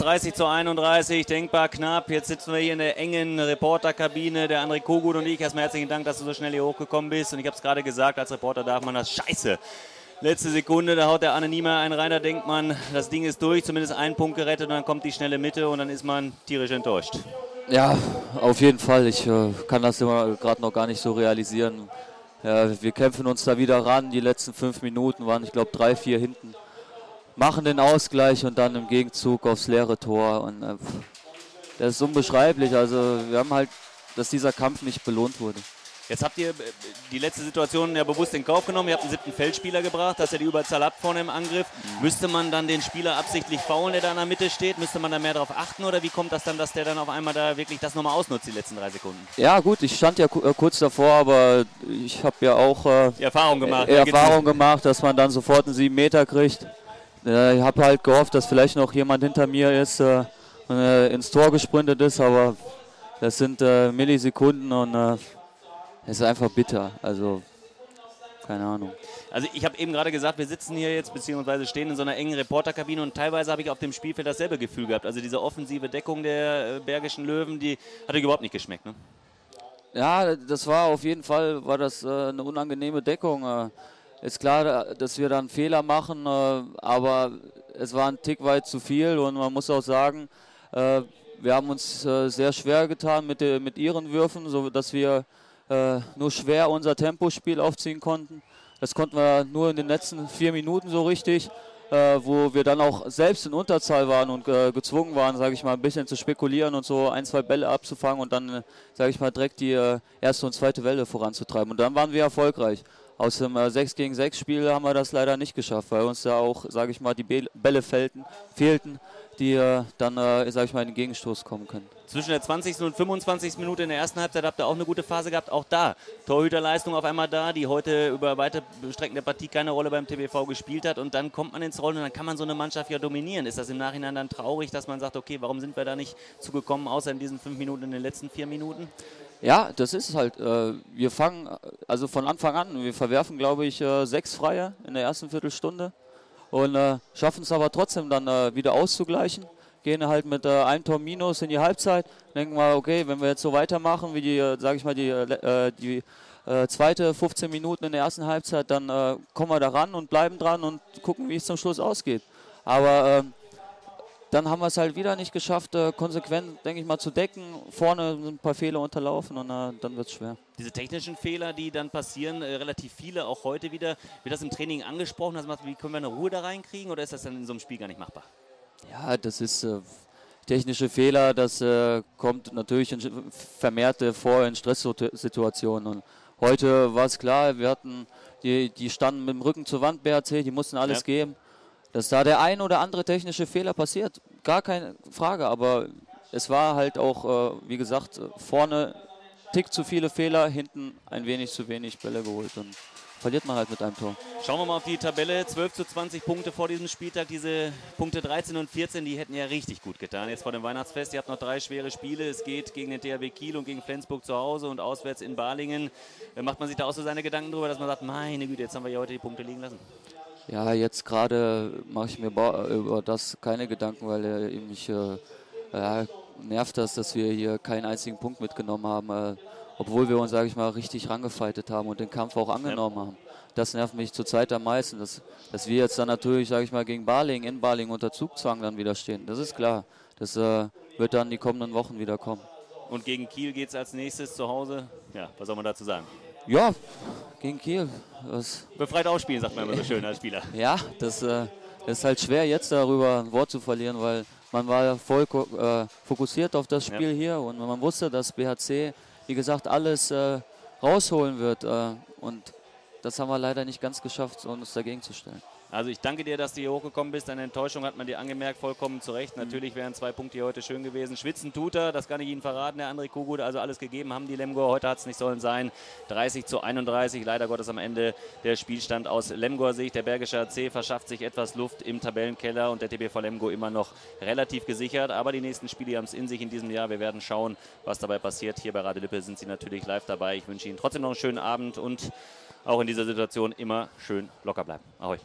30 zu 31, denkbar knapp. Jetzt sitzen wir hier in der engen Reporterkabine. Der André Kogut und ich. Erstmal herzlichen Dank, dass du so schnell hier hochgekommen bist. Und ich habe es gerade gesagt, als Reporter darf man das Scheiße. Letzte Sekunde, da haut der Anne Niemer einen rein, da denkt man, das Ding ist durch, zumindest ein Punkt gerettet und dann kommt die schnelle Mitte und dann ist man tierisch enttäuscht. Ja, auf jeden Fall. Ich äh, kann das immer gerade noch gar nicht so realisieren. Ja, wir kämpfen uns da wieder ran. Die letzten fünf Minuten waren, ich glaube, drei, vier hinten machen den Ausgleich und dann im Gegenzug aufs leere Tor. Und äh, das ist unbeschreiblich. Also wir haben halt, dass dieser Kampf nicht belohnt wurde. Jetzt habt ihr äh, die letzte Situation ja bewusst in Kauf genommen. Ihr habt einen siebten Feldspieler gebracht, dass er die Überzahl hat vorne im Angriff. Mhm. Müsste man dann den Spieler absichtlich faulen, der da in der Mitte steht? Müsste man da mehr darauf achten oder wie kommt das dann, dass der dann auf einmal da wirklich das nochmal ausnutzt, die letzten drei Sekunden? Ja gut, ich stand ja äh, kurz davor, aber ich habe ja auch äh, die Erfahrung gemacht, Erfahrung gemacht, dass man dann sofort einen sieben Meter kriegt. Äh, ich habe halt gehofft, dass vielleicht noch jemand hinter mir ist äh, und ins Tor gesprintet ist, aber das sind Millisekunden und es ist einfach bitter. Also, keine Ahnung. Also ich habe eben gerade gesagt, wir sitzen hier jetzt beziehungsweise stehen in so einer engen Reporterkabine und teilweise habe ich auf dem Spielfeld dasselbe Gefühl gehabt. Also diese offensive Deckung der äh, Bergischen Löwen, die hat euch überhaupt nicht geschmeckt, ne? Ja, das war auf jeden Fall war das äh, eine unangenehme Deckung. Äh, ist klar, dass wir dann Fehler machen, äh, aber es war ein Tick weit zu viel und man muss auch sagen, äh, wir haben uns äh, sehr schwer getan mit, mit ihren Würfen, sodass wir nur schwer unser Tempospiel aufziehen konnten. Das konnten wir nur in den letzten vier Minuten so richtig, wo wir dann auch selbst in Unterzahl waren und gezwungen waren, sage ich mal, ein bisschen zu spekulieren und so ein, zwei Bälle abzufangen und dann, sage ich mal, direkt die erste und zweite Welle voranzutreiben. Und dann waren wir erfolgreich. Aus dem äh, 6 gegen 6 Spiel haben wir das leider nicht geschafft, weil uns da auch, sage ich mal, die Bälle fehlten, fehlten die äh, dann, äh, sage ich mal, in den Gegenstoß kommen können. Zwischen der 20. und 25. Minute in der ersten Halbzeit habt ihr auch eine gute Phase gehabt. Auch da Torhüterleistung auf einmal da, die heute über weite Strecken der Partie keine Rolle beim TBV gespielt hat. Und dann kommt man ins Rollen und dann kann man so eine Mannschaft ja dominieren. Ist das im Nachhinein dann traurig, dass man sagt, okay, warum sind wir da nicht zugekommen, außer in diesen fünf Minuten, in den letzten vier Minuten? Ja, das ist halt. Äh, wir fangen also von Anfang an, wir verwerfen, glaube ich, äh, sechs Freie in der ersten Viertelstunde und äh, schaffen es aber trotzdem dann wieder auszugleichen gehen halt mit äh, einem Tor minus in die Halbzeit. Denken mal, okay, wenn wir jetzt so weitermachen wie die, äh, sage ich mal, die, äh, die äh, zweite 15 Minuten in der ersten Halbzeit, dann äh, kommen wir da ran und bleiben dran und gucken, wie es zum Schluss ausgeht. Aber ähm, dann haben wir es halt wieder nicht geschafft, äh, konsequent, denke ich mal, zu decken. Vorne sind ein paar Fehler unterlaufen und äh, dann wird es schwer. Diese technischen Fehler, die dann passieren, äh, relativ viele, auch heute wieder, wird das im Training angesprochen? Also, wie können wir eine Ruhe da reinkriegen oder ist das dann in so einem Spiel gar nicht machbar? Ja, das ist äh, technische Fehler, das äh, kommt natürlich in, vermehrt vor in Stresssituationen. Und heute war es klar, wir hatten, die, die standen mit dem Rücken zur Wand, BRC, die mussten alles ja. geben. Dass da der ein oder andere technische Fehler passiert, gar keine Frage, aber es war halt auch, äh, wie gesagt, vorne Tick zu viele Fehler, hinten ein wenig zu wenig Bälle geholt. Und verliert man halt mit einem Tor. Schauen wir mal auf die Tabelle. 12 zu 20 Punkte vor diesem Spieltag. Diese Punkte 13 und 14, die hätten ja richtig gut getan. Jetzt vor dem Weihnachtsfest. Ihr habt noch drei schwere Spiele. Es geht gegen den THW Kiel und gegen Flensburg zu Hause und auswärts in Balingen. Äh, macht man sich da auch so seine Gedanken drüber, dass man sagt, meine Güte, jetzt haben wir ja heute die Punkte liegen lassen? Ja, jetzt gerade mache ich mir über das keine Gedanken, weil äh, mich äh, ja, nervt das, dass wir hier keinen einzigen Punkt mitgenommen haben. Äh, obwohl wir uns, sage ich mal, richtig rangefeitet haben und den Kampf auch angenommen ja. haben. Das nervt mich zurzeit am meisten, dass, dass wir jetzt dann natürlich, sage ich mal, gegen Barling, in Barling unter Zugzwang dann wieder stehen. Das ist klar. Das äh, wird dann die kommenden Wochen wieder kommen. Und gegen Kiel geht es als nächstes zu Hause. Ja, was soll man dazu sagen? Ja, gegen Kiel. Was Befreit ausspielen, sagt man immer so schön als Spieler. Ja, das, äh, das ist halt schwer, jetzt darüber ein Wort zu verlieren, weil man war voll äh, fokussiert auf das Spiel ja. hier und man wusste, dass BHC wie gesagt, alles äh, rausholen wird. Äh, und das haben wir leider nicht ganz geschafft, uns dagegen zu stellen. Also ich danke dir, dass du hier hochgekommen bist. Deine Enttäuschung hat man dir angemerkt, vollkommen zu Recht. Mhm. Natürlich wären zwei Punkte hier heute schön gewesen. Schwitzen tut er, das kann ich Ihnen verraten, der André Kugut. Also alles gegeben haben die Lemgo. Heute hat es nicht sollen sein. 30 zu 31, leider Gottes am Ende der Spielstand aus Lemgoer Sicht. Der Bergische AC verschafft sich etwas Luft im Tabellenkeller und der TBV Lemgo immer noch relativ gesichert. Aber die nächsten Spiele haben es in sich in diesem Jahr. Wir werden schauen, was dabei passiert. Hier bei Radelippe sind Sie natürlich live dabei. Ich wünsche Ihnen trotzdem noch einen schönen Abend und auch in dieser Situation immer schön locker bleiben. Ahoi.